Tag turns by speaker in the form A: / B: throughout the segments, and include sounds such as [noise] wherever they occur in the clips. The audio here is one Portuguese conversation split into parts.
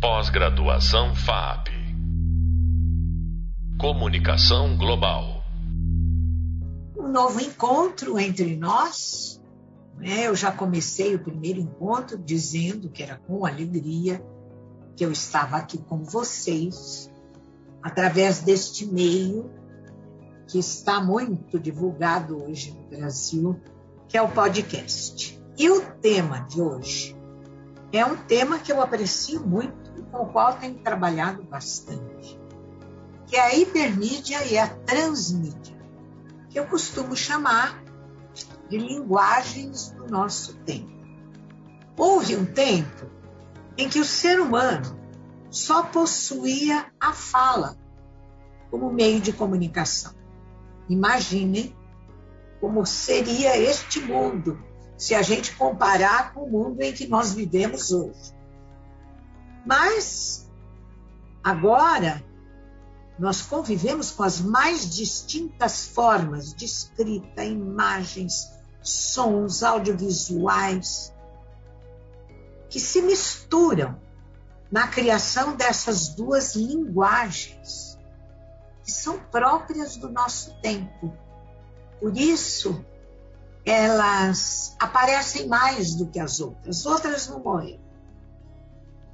A: Pós-graduação FAP. Comunicação Global.
B: Um novo encontro entre nós. Né? Eu já comecei o primeiro encontro dizendo que era com alegria que eu estava aqui com vocês, através deste meio que está muito divulgado hoje no Brasil, que é o podcast. E o tema de hoje é um tema que eu aprecio muito com o qual tenho trabalhado bastante, que é a hipermídia e a transmídia, que eu costumo chamar de linguagens do nosso tempo. Houve um tempo em que o ser humano só possuía a fala como meio de comunicação. Imaginem como seria este mundo se a gente comparar com o mundo em que nós vivemos hoje. Mas agora nós convivemos com as mais distintas formas de escrita, imagens, sons, audiovisuais, que se misturam na criação dessas duas linguagens que são próprias do nosso tempo. Por isso, elas aparecem mais do que as outras. Outras não morreram.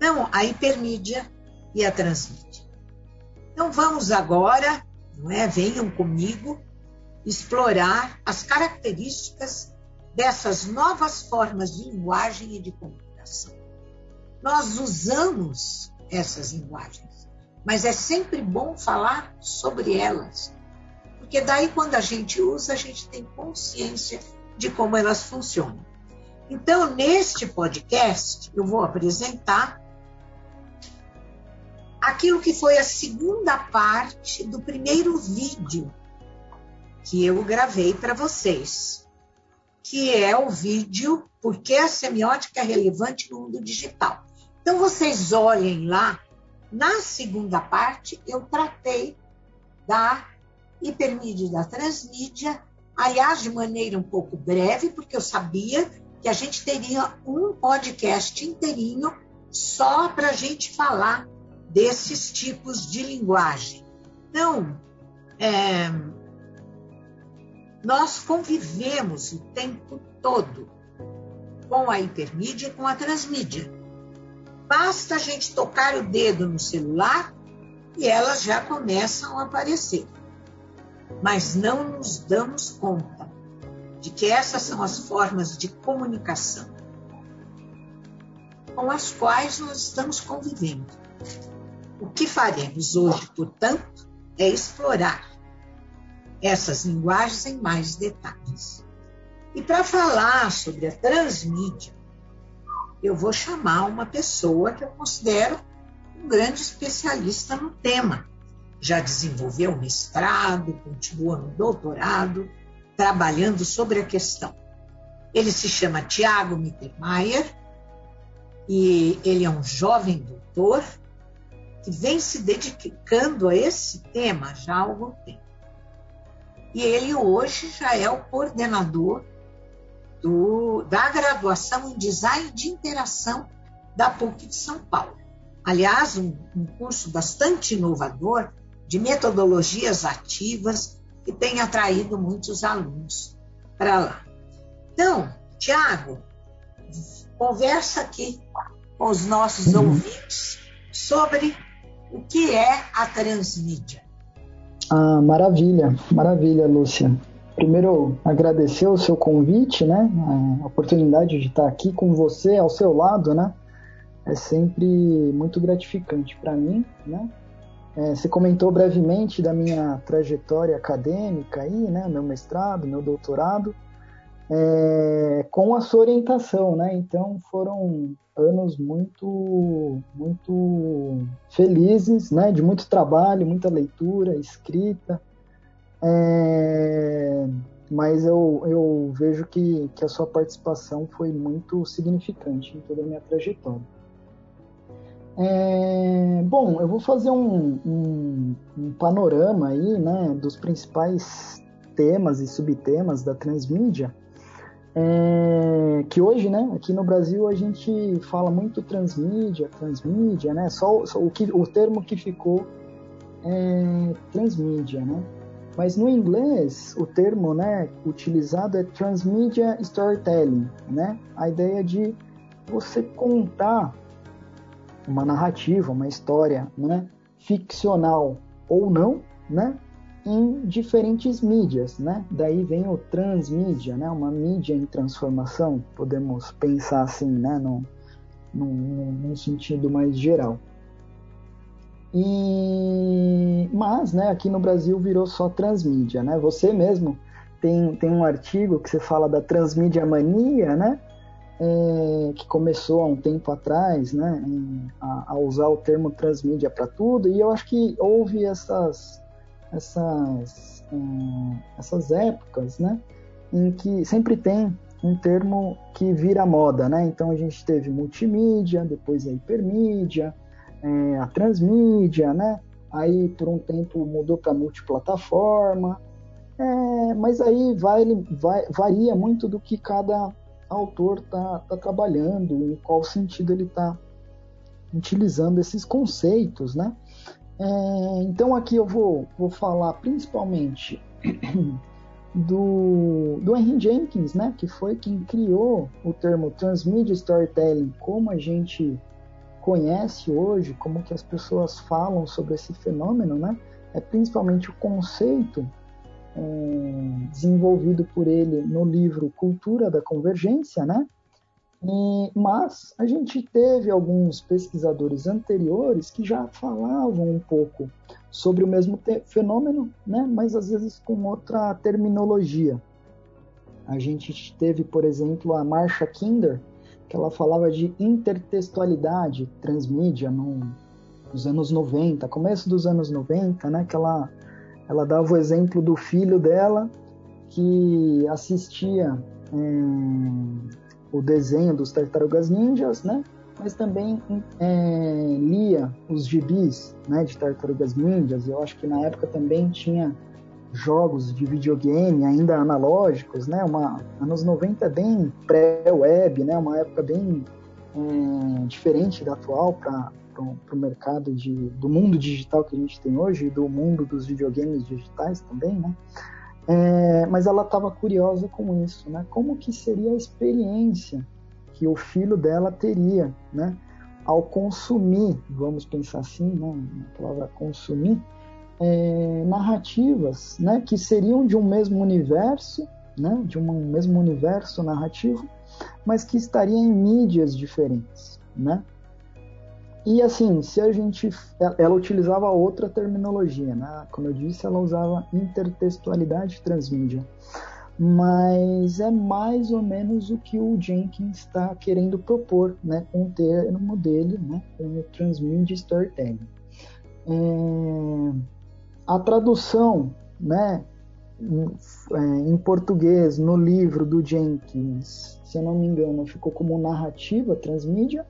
B: Então, a hipermídia e a transmídia. Então, vamos agora, não é? Venham comigo explorar as características dessas novas formas de linguagem e de comunicação. Nós usamos essas linguagens mas é sempre bom falar sobre elas, porque daí quando a gente usa, a gente tem consciência de como elas funcionam. Então, neste podcast, eu vou apresentar aquilo que foi a segunda parte do primeiro vídeo que eu gravei para vocês, que é o vídeo Por que a semiótica é relevante no mundo digital. Então, vocês olhem lá na segunda parte, eu tratei da hipermídia e da transmídia, aliás, de maneira um pouco breve, porque eu sabia que a gente teria um podcast inteirinho só para a gente falar desses tipos de linguagem. Então, é, nós convivemos o tempo todo com a hipermídia e com a transmídia. Basta a gente tocar o dedo no celular e elas já começam a aparecer. Mas não nos damos conta de que essas são as formas de comunicação com as quais nós estamos convivendo. O que faremos hoje, portanto, é explorar essas linguagens em mais detalhes. E para falar sobre a transmídia, eu vou chamar uma pessoa que eu considero um grande especialista no tema. Já desenvolveu mestrado, continua no doutorado, trabalhando sobre a questão. Ele se chama Tiago Mittermeier e ele é um jovem doutor que vem se dedicando a esse tema já há algum tempo. E ele hoje já é o coordenador do, da graduação em Design de Interação da PUC de São Paulo. Aliás, um, um curso bastante inovador de metodologias ativas que tem atraído muitos alunos para lá. Então, Tiago, conversa aqui com os nossos uhum. ouvintes sobre o que é a transmídia.
C: Ah, maravilha, maravilha, Lúcia primeiro agradecer o seu convite, né? A oportunidade de estar aqui com você ao seu lado, né? É sempre muito gratificante para mim, né? É, você comentou brevemente da minha trajetória acadêmica aí, né? Meu mestrado, meu doutorado, é, com a sua orientação, né? Então foram anos muito, muito felizes, né? De muito trabalho, muita leitura, escrita, é, mas eu, eu vejo que, que a sua participação foi muito significante em toda a minha trajetória. É, bom, eu vou fazer um, um, um, panorama aí, né, dos principais temas e subtemas da transmídia. É, que hoje, né, aqui no Brasil a gente fala muito transmídia, transmídia, né, só, só o, que, o termo que ficou é transmídia, né, mas no inglês o termo, né, utilizado é transmedia storytelling, né, a ideia de você contar uma narrativa, uma história, né, ficcional ou não, né, em diferentes mídias, né? Daí vem o transmídia, né? Uma mídia em transformação, podemos pensar assim, né? Num, sentido mais geral. E mas, né? Aqui no Brasil virou só transmídia, né? Você mesmo tem, tem um artigo que você fala da transmídia mania, né? É, que começou há um tempo atrás, né, a, a usar o termo transmídia para tudo, e eu acho que houve essas essas, hum, essas épocas, né, em que sempre tem um termo que vira moda, né? Então a gente teve multimídia, depois a hipermídia, é, a transmídia, né? Aí por um tempo mudou para multiplataforma, é, mas aí vai, vai, varia muito do que cada autor está tá trabalhando, em qual sentido ele está utilizando esses conceitos, né? É, então aqui eu vou, vou falar principalmente [clears throat] do, do Henry Jenkins, né, que foi quem criou o termo Transmedia Storytelling, como a gente conhece hoje, como que as pessoas falam sobre esse fenômeno, né, é principalmente o conceito é, desenvolvido por ele no livro Cultura da Convergência, né, e, mas a gente teve alguns pesquisadores anteriores que já falavam um pouco sobre o mesmo fenômeno, né, mas às vezes com outra terminologia. A gente teve, por exemplo, a Marsha Kinder, que ela falava de intertextualidade transmídia no, nos anos 90, começo dos anos 90, né, que ela, ela dava o exemplo do filho dela que assistia é, o desenho dos Tartarugas Ninjas, né? Mas também é, lia os gibis né, de Tartarugas Ninjas. Eu acho que na época também tinha jogos de videogame ainda analógicos, né? Uma, anos 90 é bem pré-web, né? Uma época bem é, diferente da atual para o mercado de, do mundo digital que a gente tem hoje e do mundo dos videogames digitais também, né? É, mas ela estava curiosa com isso, né? Como que seria a experiência que o filho dela teria, né? Ao consumir, vamos pensar assim, né? A palavra consumir, é, narrativas, né? Que seriam de um mesmo universo, né? De um mesmo universo narrativo, mas que estariam em mídias diferentes, né? E assim, se a gente. Ela utilizava outra terminologia, né? Como eu disse, ela usava intertextualidade transmídia. Mas é mais ou menos o que o Jenkins está querendo propor, né? Com o termo dele, né? Com o Transmedia Storytelling. É, a tradução, né? Em português, no livro do Jenkins, se eu não me engano, ficou como narrativa transmídia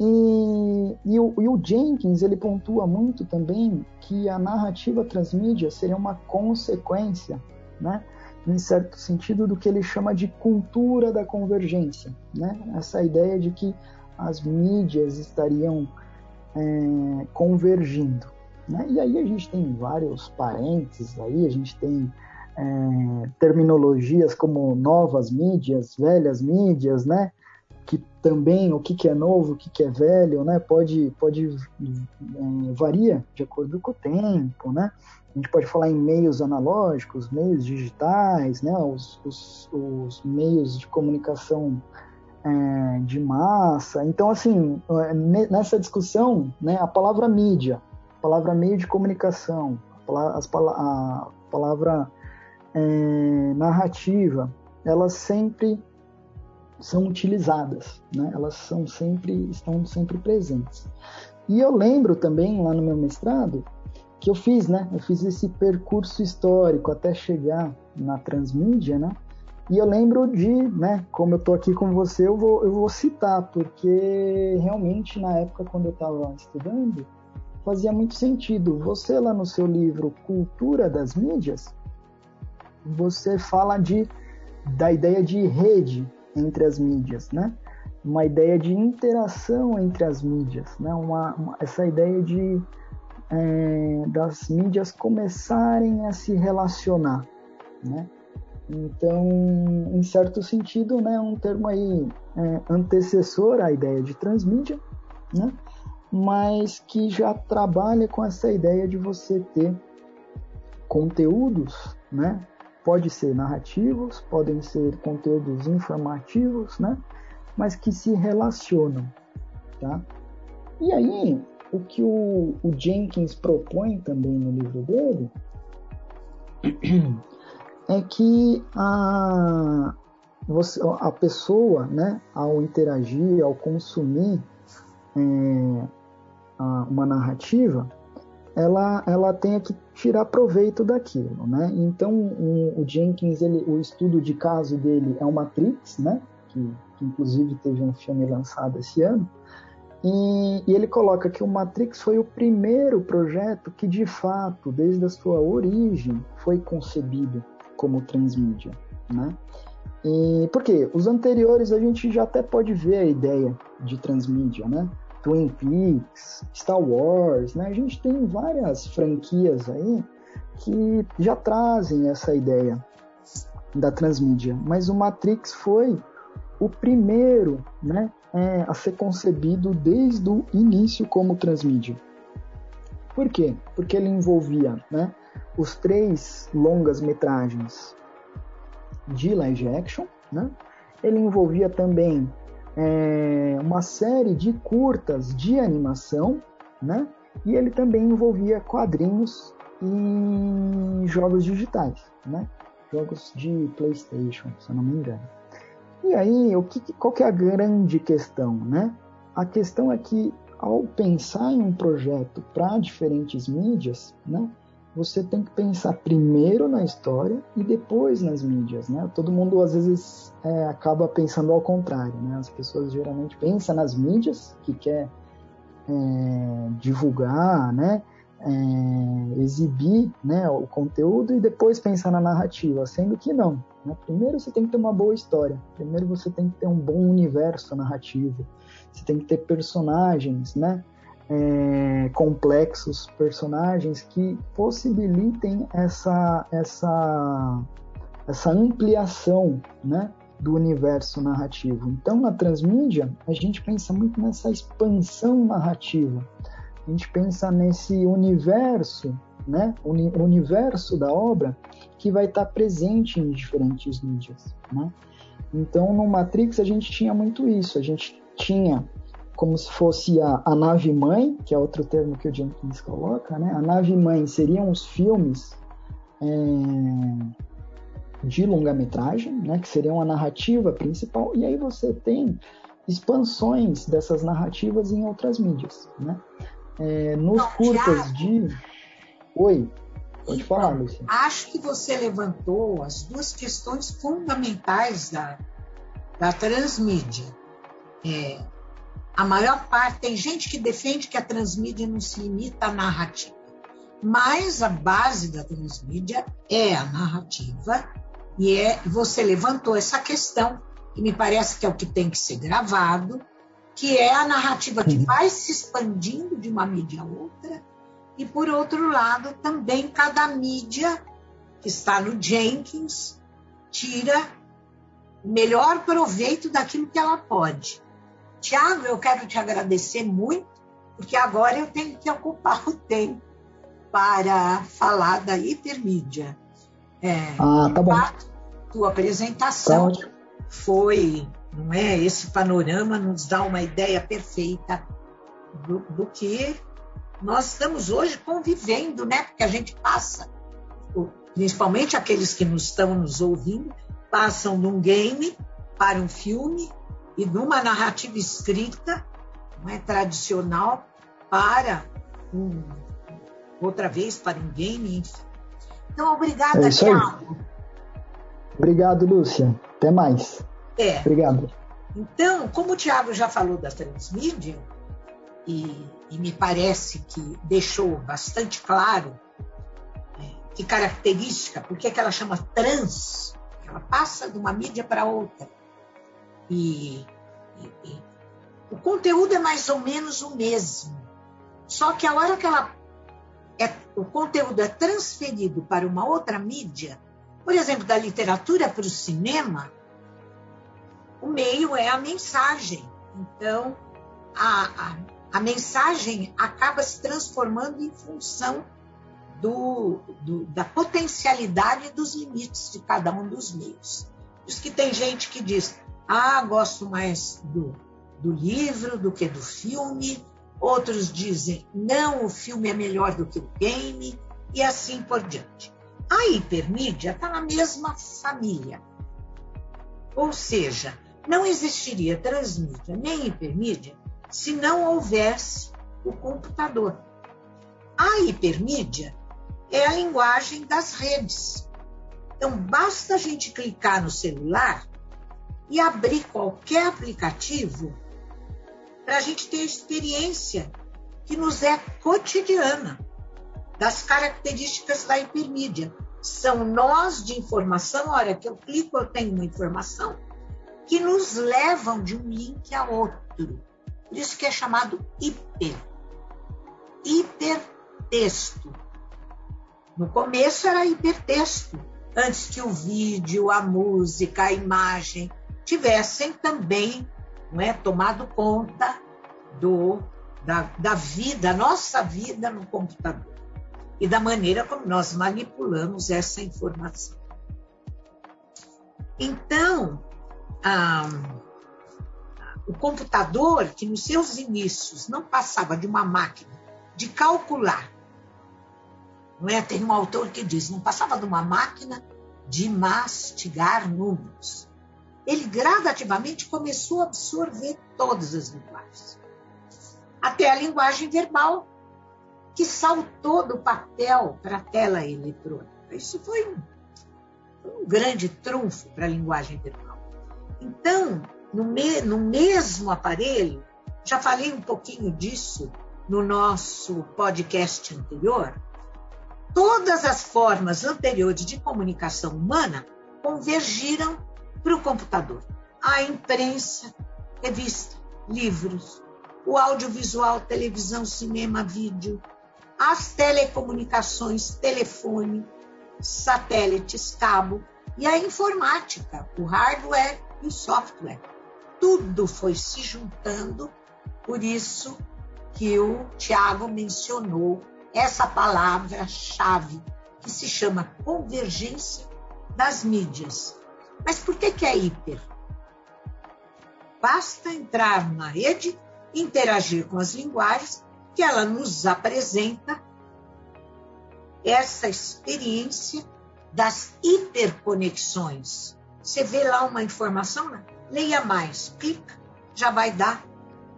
C: e, e, o, e, o, Jenkins ele pontua muito também que a narrativa transmídia seria uma consequência, né, em certo sentido, do que ele chama de cultura da convergência, né? Essa ideia de que as mídias estariam é, convergindo, né? E aí a gente tem vários parênteses aí, a gente tem é, terminologias como novas mídias, velhas mídias, né? Que também o que, que é novo, o que, que é velho, né? Pode, pode é, varia de acordo com o tempo, né? A gente pode falar em meios analógicos, meios digitais, né? Os, os, os meios de comunicação é, de massa. Então, assim, é, nessa discussão, né? A palavra mídia, a palavra meio de comunicação, a palavra, a palavra é, narrativa, elas sempre são utilizadas, né? elas são sempre, estão sempre presentes. E eu lembro também, lá no meu mestrado, que eu fiz, né? Eu fiz esse percurso histórico até chegar na transmídia, né? E eu lembro de, né, como eu tô aqui com você, eu vou, eu vou citar, porque realmente na época quando eu estava estudando, fazia muito sentido. Você lá no seu livro Cultura das Mídias, você fala de da ideia de rede entre as mídias, né? Uma ideia de interação entre as mídias, né? Uma, uma essa ideia de é, das mídias começarem a se relacionar, né? Então, em certo sentido, né, um termo aí é, antecessor à ideia de transmídia, né? mas que já trabalha com essa ideia de você ter conteúdos, né? Pode ser narrativos, podem ser conteúdos informativos, né? Mas que se relacionam, tá? E aí, o que o, o Jenkins propõe também no livro dele [clears throat] é que a, você, a pessoa, né, ao interagir, ao consumir é, uma narrativa, ela, ela tenha que tirar proveito daquilo, né? Então, o, o Jenkins, ele, o estudo de caso dele é o Matrix, né? Que, que inclusive teve um filme lançado esse ano. E, e, ele coloca que o Matrix foi o primeiro projeto que, de fato, desde a sua origem, foi concebido como transmídia, né? E por quê? Os anteriores a gente já até pode ver a ideia de transmídia, né? Twin Peaks, Star Wars, né? A gente tem várias franquias aí que já trazem essa ideia da transmídia, mas o Matrix foi o primeiro, né, é, a ser concebido desde o início como transmídia. Por quê? Porque ele envolvia, né, os três longas metragens de live action, né? Ele envolvia também é, uma série de curtas de animação, né? E ele também envolvia quadrinhos e jogos digitais, né? Jogos de PlayStation, se eu não me engano. E aí, o que, qual que é a grande questão, né? A questão é que ao pensar em um projeto para diferentes mídias, né? Você tem que pensar primeiro na história e depois nas mídias, né? Todo mundo às vezes é, acaba pensando ao contrário, né? As pessoas geralmente pensam nas mídias que quer é, divulgar, né? É, exibir né, o conteúdo e depois pensar na narrativa, sendo que não. Né? Primeiro você tem que ter uma boa história, primeiro você tem que ter um bom universo narrativo, você tem que ter personagens, né? É, complexos personagens que possibilitem essa, essa, essa ampliação né, do universo narrativo. Então, na transmídia, a gente pensa muito nessa expansão narrativa. A gente pensa nesse universo, né, o universo da obra que vai estar presente em diferentes mídias. Né? Então, no Matrix, a gente tinha muito isso. A gente tinha como se fosse a, a nave mãe, que é outro termo que o Jenkins coloca, né? A nave mãe seriam os filmes é, de longa-metragem, né? Que seriam a narrativa principal, e aí você tem expansões dessas narrativas em outras mídias, né? É, nos Não, curtas de... Oi, pode então, falar, Lucia.
B: Acho que você levantou as duas questões fundamentais da, da transmídia. É, a maior parte, tem gente que defende que a transmídia não se limita à narrativa, mas a base da transmídia é a narrativa e é você levantou essa questão que me parece que é o que tem que ser gravado, que é a narrativa que vai se expandindo de uma mídia a outra e por outro lado também cada mídia que está no Jenkins tira o melhor proveito daquilo que ela pode. Tiago, eu quero te agradecer muito, porque agora eu tenho que ocupar o tempo para falar da hipermídia.
C: É, ah, tá bom.
B: tua apresentação tá foi, não é? Esse panorama nos dá uma ideia perfeita do, do que nós estamos hoje convivendo, né? Porque a gente passa, principalmente aqueles que nos estão nos ouvindo, passam de um game para um filme, e de uma narrativa escrita, não é tradicional, para um, outra vez para um game. Então, obrigada, é Tiago.
C: Obrigado, Lúcia. Até mais.
B: É.
C: Obrigado.
B: Então, como o Tiago já falou da transmídia, e, e, me parece que deixou bastante claro é, que característica, por que ela chama trans, ela passa de uma mídia para outra. E, e, e, o conteúdo é mais ou menos o mesmo. Só que a hora que ela é, o conteúdo é transferido para uma outra mídia, por exemplo, da literatura para o cinema, o meio é a mensagem. Então, a, a, a mensagem acaba se transformando em função do, do, da potencialidade dos limites de cada um dos meios. Por isso que tem gente que diz, ah, gosto mais do, do livro do que do filme, outros dizem, não, o filme é melhor do que o game, e assim por diante. A hipermídia está na mesma família. Ou seja, não existiria transmídia nem hipermídia se não houvesse o computador. A hipermídia é a linguagem das redes. Então, basta a gente clicar no celular e abrir qualquer aplicativo para a gente ter a experiência que nos é cotidiana das características da hipermídia. São nós de informação, a hora que eu clico, eu tenho uma informação, que nos levam de um link a outro. Por isso que é chamado hiper. Hipertexto. No começo era hipertexto, antes que o vídeo, a música, a imagem tivessem também não é, tomado conta do, da, da vida, nossa vida no computador e da maneira como nós manipulamos essa informação. Então, o computador, que nos seus inícios não passava de uma máquina de calcular, não é? Tem um autor que diz, não passava de uma máquina de mastigar números ele gradativamente começou a absorver todas as linguagens. Até a linguagem verbal, que saltou do papel para a tela eletrônica. Isso foi um, um grande trunfo para a linguagem verbal. Então, no, me, no mesmo aparelho, já falei um pouquinho disso no nosso podcast anterior, todas as formas anteriores de comunicação humana convergiram para o computador. A imprensa, revista, livros, o audiovisual, televisão, cinema, vídeo, as telecomunicações, telefone, satélites, cabo e a informática, o hardware e o software. Tudo foi se juntando, por isso que o Tiago mencionou essa palavra-chave que se chama convergência das mídias. Mas por que, que é hiper? Basta entrar na rede, interagir com as linguagens, que ela nos apresenta essa experiência das hiperconexões. Você vê lá uma informação, né? leia mais, clica, já vai dar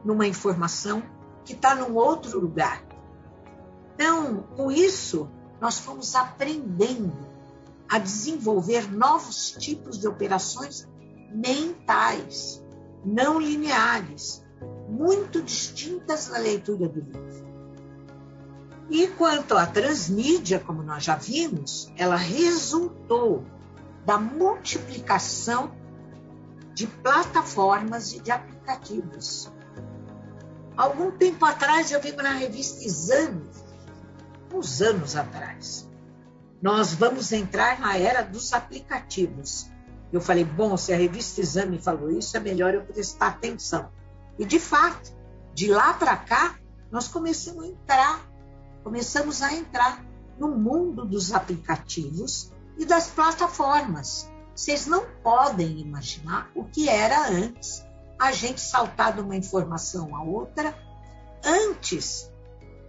B: numa informação que está num outro lugar. Então, com isso, nós fomos aprendendo a desenvolver novos tipos de operações mentais, não lineares, muito distintas na leitura do livro. E quanto à transmídia, como nós já vimos, ela resultou da multiplicação de plataformas e de aplicativos. Algum tempo atrás, eu vi na revista Exame, uns anos atrás, nós vamos entrar na era dos aplicativos. Eu falei, bom, se a revista Exame falou isso, é melhor eu prestar atenção. E, de fato, de lá para cá, nós começamos a entrar, começamos a entrar no mundo dos aplicativos e das plataformas. Vocês não podem imaginar o que era antes a gente saltar de uma informação a outra antes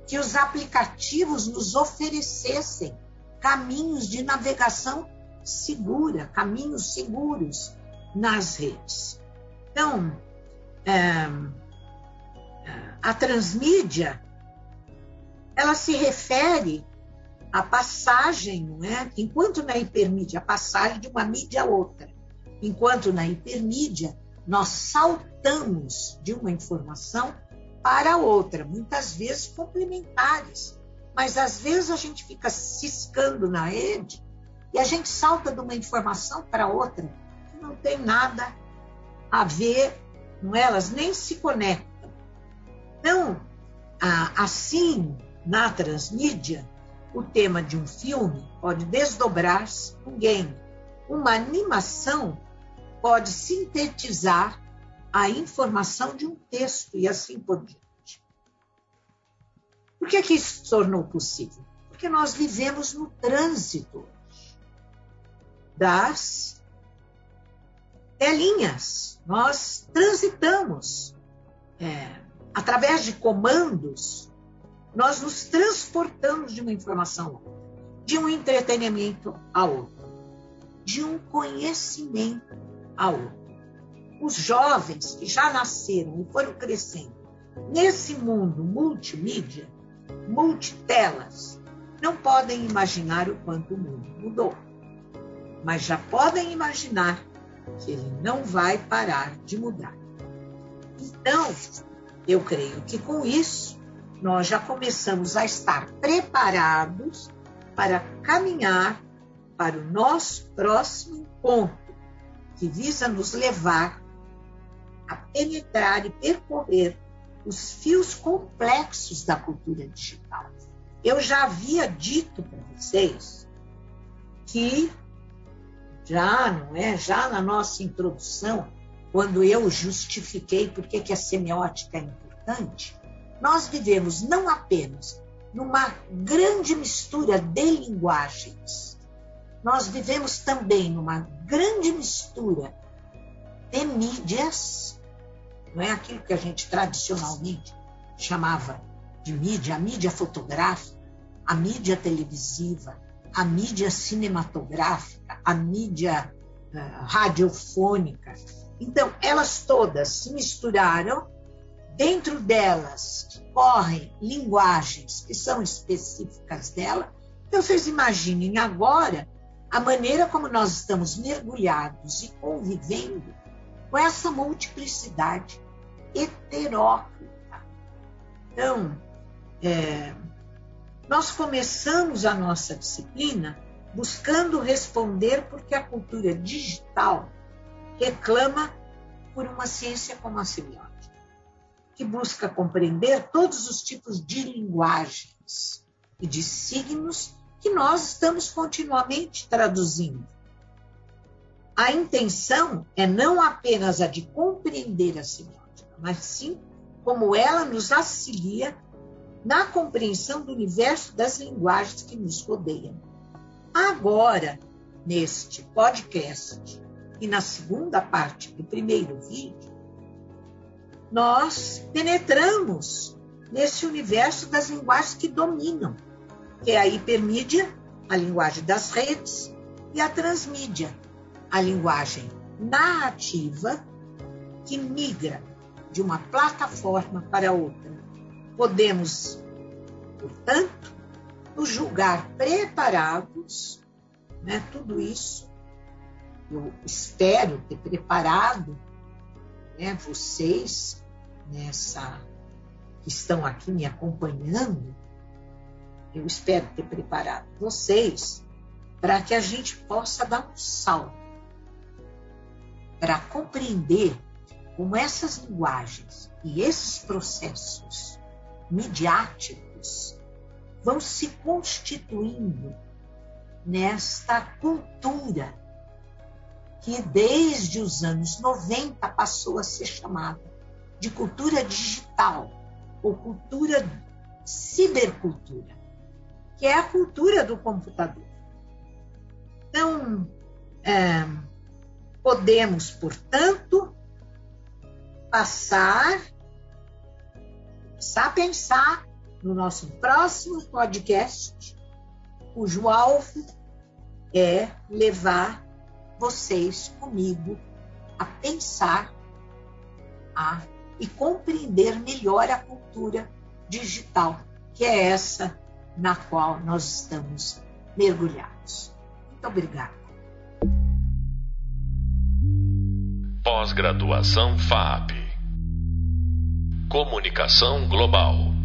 B: que os aplicativos nos oferecessem caminhos de navegação segura, caminhos seguros nas redes. Então, é, é, a transmídia, ela se refere à passagem, não é? Enquanto na hipermídia, a passagem de uma mídia a outra. Enquanto na hipermídia, nós saltamos de uma informação para outra, muitas vezes complementares mas às vezes a gente fica ciscando na rede E a gente salta de uma informação para outra que não tem nada a ver com elas, nem se conectam. Então, assim, na transmídia, o tema de um filme pode desdobrar-se um game. Uma animação pode sintetizar a informação de um texto e assim por diante. Por que, que isso se tornou possível? Porque nós vivemos no trânsito das telinhas. Nós transitamos é, através de comandos, nós nos transportamos de uma informação a outra, de um entretenimento a outro, de um conhecimento a outro. Os jovens que já nasceram e foram crescendo nesse mundo multimídia, multitelas, não podem imaginar o quanto o mundo mudou mas já podem imaginar que ele não vai parar de mudar. Então, eu creio que com isso nós já começamos a estar preparados para caminhar para o nosso próximo ponto, que visa nos levar a penetrar e percorrer os fios complexos da cultura digital. Eu já havia dito para vocês que já, não é? Já na nossa introdução, quando eu justifiquei por que, a semiótica é importante, nós vivemos não apenas numa grande mistura de linguagens, nós vivemos também numa grande mistura de mídias, não é aquilo que a gente tradicionalmente chamava de mídia, a mídia fotográfica, a mídia televisiva, a mídia cinematográfica, a mídia uh, radiofônica. Então, elas todas se misturaram, dentro delas correm linguagens que são específicas dela. Então, vocês imaginem agora a maneira como nós estamos mergulhados e convivendo com essa multiplicidade heteróclita. Então, é, nós começamos a nossa disciplina buscando responder porque a cultura digital reclama por uma ciência como a semiótica, que busca compreender todos os tipos de linguagens e de signos que nós estamos continuamente traduzindo. A intenção é não apenas a de compreender a semiótica, mas sim como ela nos auxilia na compreensão do universo das linguagens que nos rodeiam. Agora, neste podcast e na segunda parte do primeiro vídeo, nós penetramos nesse universo das linguagens que dominam, que é a hipermídia, a linguagem das redes, e a transmídia, a linguagem narrativa que migra de uma plataforma para outra Podemos, portanto, nos julgar preparados, né? tudo isso eu espero ter preparado né, vocês nessa que estão aqui me acompanhando, eu espero ter preparado vocês para que a gente possa dar um salto para compreender como essas linguagens e esses processos midiáticos vão se constituindo nesta cultura que desde os anos 90 passou a ser chamada de cultura digital ou cultura cibercultura, que é a cultura do computador. Então, é, podemos, portanto, passar começar a pensar no nosso próximo podcast, cujo alvo é levar vocês comigo a pensar a, e compreender melhor a cultura digital, que é essa na qual nós estamos mergulhados. Muito obrigada.
A: Pós-graduação FAP Comunicação Global.